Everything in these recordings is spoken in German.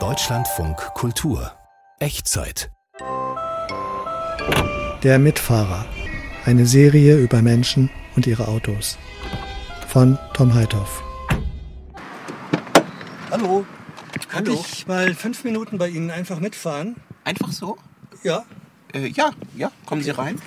Deutschlandfunk Kultur Echtzeit Der Mitfahrer. Eine Serie über Menschen und ihre Autos. Von Tom Heithoff. Hallo. Kann Hallo. ich mal fünf Minuten bei Ihnen einfach mitfahren? Einfach so? Ja. Äh, ja, ja, kommen Sie rein.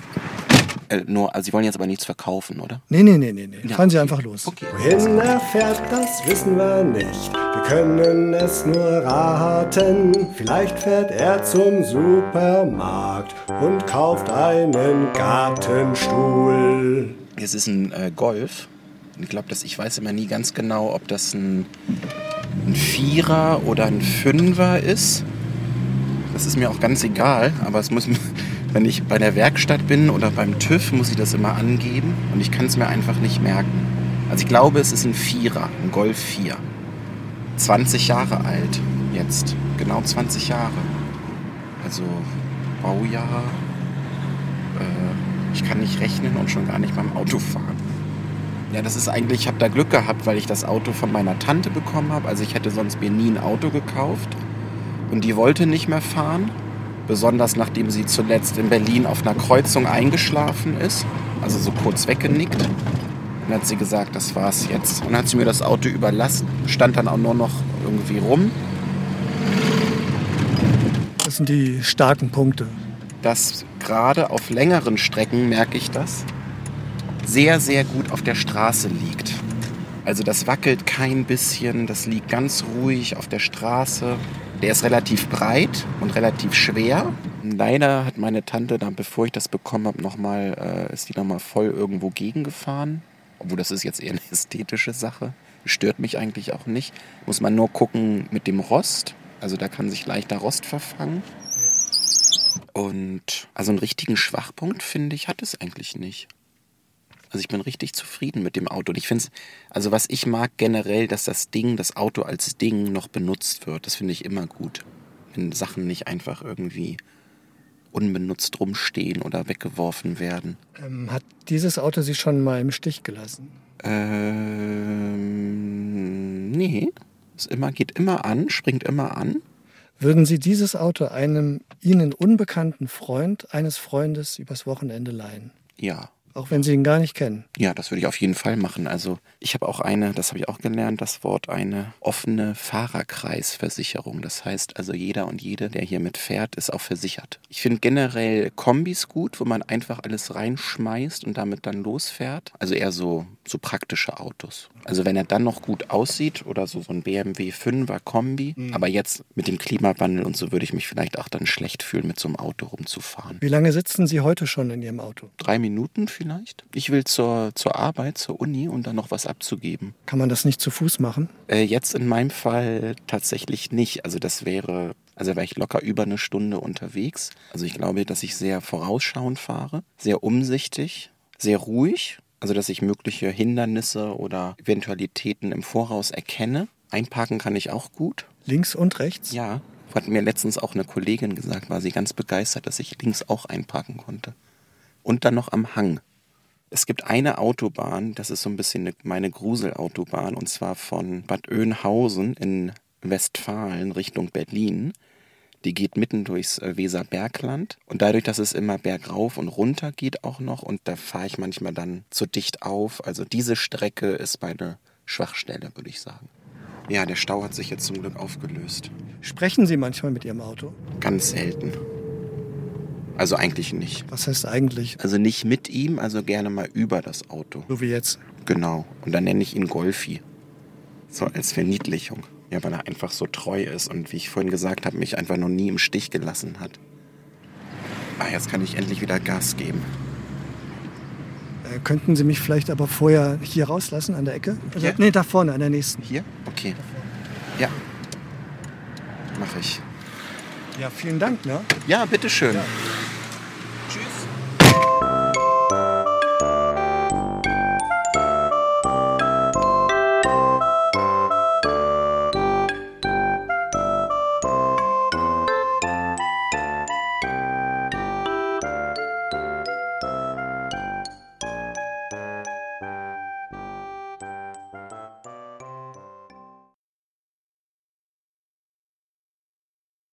Äh, nur, also Sie wollen jetzt aber nichts verkaufen, oder? Nee, nee, nee, nee. nee. Ja, Fahren Sie okay. einfach los. Okay. Wohin er fährt, das wissen wir nicht. Wir können es nur raten. Vielleicht fährt er zum Supermarkt und kauft einen Gartenstuhl. Es ist ein äh, Golf. Ich glaube, dass ich weiß immer nie ganz genau, ob das ein, ein Vierer oder ein Fünfer ist. Das ist mir auch ganz egal, aber es muss, wenn ich bei der Werkstatt bin oder beim TÜV, muss ich das immer angeben und ich kann es mir einfach nicht merken. Also ich glaube, es ist ein Vierer, ein Golf 4. 20 Jahre alt jetzt, genau 20 Jahre. Also Baujahr, äh, ich kann nicht rechnen und schon gar nicht beim Auto fahren. Ja, das ist eigentlich, ich habe da Glück gehabt, weil ich das Auto von meiner Tante bekommen habe. Also ich hätte sonst mir nie ein Auto gekauft. Und die wollte nicht mehr fahren. Besonders nachdem sie zuletzt in Berlin auf einer Kreuzung eingeschlafen ist. Also so kurz weggenickt. Dann hat sie gesagt, das war's jetzt. Und dann hat sie mir das Auto überlassen. Stand dann auch nur noch irgendwie rum. Das sind die starken Punkte. dass gerade auf längeren Strecken, merke ich das, sehr, sehr gut auf der Straße liegt. Also das wackelt kein bisschen, das liegt ganz ruhig auf der Straße. Der ist relativ breit und relativ schwer. Leider hat meine Tante dann, bevor ich das bekommen habe, nochmal, äh, ist die nochmal voll irgendwo gegengefahren. Obwohl das ist jetzt eher eine ästhetische Sache. Stört mich eigentlich auch nicht. Muss man nur gucken mit dem Rost. Also da kann sich leichter Rost verfangen. Und also einen richtigen Schwachpunkt, finde ich, hat es eigentlich nicht. Also ich bin richtig zufrieden mit dem Auto. Und ich finde es, also was ich mag generell, dass das Ding, das Auto als Ding noch benutzt wird. Das finde ich immer gut. Wenn Sachen nicht einfach irgendwie unbenutzt rumstehen oder weggeworfen werden. Ähm, hat dieses Auto Sie schon mal im Stich gelassen? Ähm, nee. Es immer, geht immer an, springt immer an. Würden Sie dieses Auto einem Ihnen unbekannten Freund eines Freundes übers Wochenende leihen? Ja. Auch wenn Sie ihn gar nicht kennen. Ja, das würde ich auf jeden Fall machen. Also ich habe auch eine, das habe ich auch gelernt, das Wort eine offene Fahrerkreisversicherung. Das heißt also jeder und jede, der hier mitfährt, ist auch versichert. Ich finde generell Kombis gut, wo man einfach alles reinschmeißt und damit dann losfährt. Also eher so, so praktische Autos. Also wenn er dann noch gut aussieht oder so, so ein BMW 5er Kombi. Aber jetzt mit dem Klimawandel und so würde ich mich vielleicht auch dann schlecht fühlen, mit so einem Auto rumzufahren. Wie lange sitzen Sie heute schon in Ihrem Auto? Drei Minuten vielleicht. Ich will zur, zur Arbeit, zur Uni und dann noch was abzugeben. Kann man das nicht zu Fuß machen? Äh, jetzt in meinem Fall tatsächlich nicht. Also das wäre, also wäre ich locker über eine Stunde unterwegs. Also ich glaube, dass ich sehr vorausschauend fahre, sehr umsichtig, sehr ruhig. Also dass ich mögliche Hindernisse oder Eventualitäten im Voraus erkenne. Einparken kann ich auch gut. Links und rechts? Ja, hat mir letztens auch eine Kollegin gesagt, war sie ganz begeistert, dass ich links auch einparken konnte. Und dann noch am Hang. Es gibt eine Autobahn, das ist so ein bisschen eine, meine Gruselautobahn, und zwar von Bad Oeynhausen in Westfalen Richtung Berlin. Die geht mitten durchs äh, Weserbergland. Und dadurch, dass es immer bergauf und runter geht auch noch, und da fahre ich manchmal dann zu dicht auf. Also diese Strecke ist meine Schwachstelle, würde ich sagen. Ja, der Stau hat sich jetzt zum Glück aufgelöst. Sprechen Sie manchmal mit Ihrem Auto? Ganz selten. Also eigentlich nicht. Was heißt eigentlich? Also nicht mit ihm, also gerne mal über das Auto. So wie jetzt. Genau. Und dann nenne ich ihn Golfi. So als Verniedlichung. Ja, weil er einfach so treu ist und wie ich vorhin gesagt habe, mich einfach noch nie im Stich gelassen hat. Ah, jetzt kann ich endlich wieder Gas geben. Äh, könnten Sie mich vielleicht aber vorher hier rauslassen an der Ecke? Also? Nee, da vorne, an der nächsten. Hier? Okay. Ja. Mache ich. Ja, vielen Dank. Ne? Ja, bitteschön. Ja.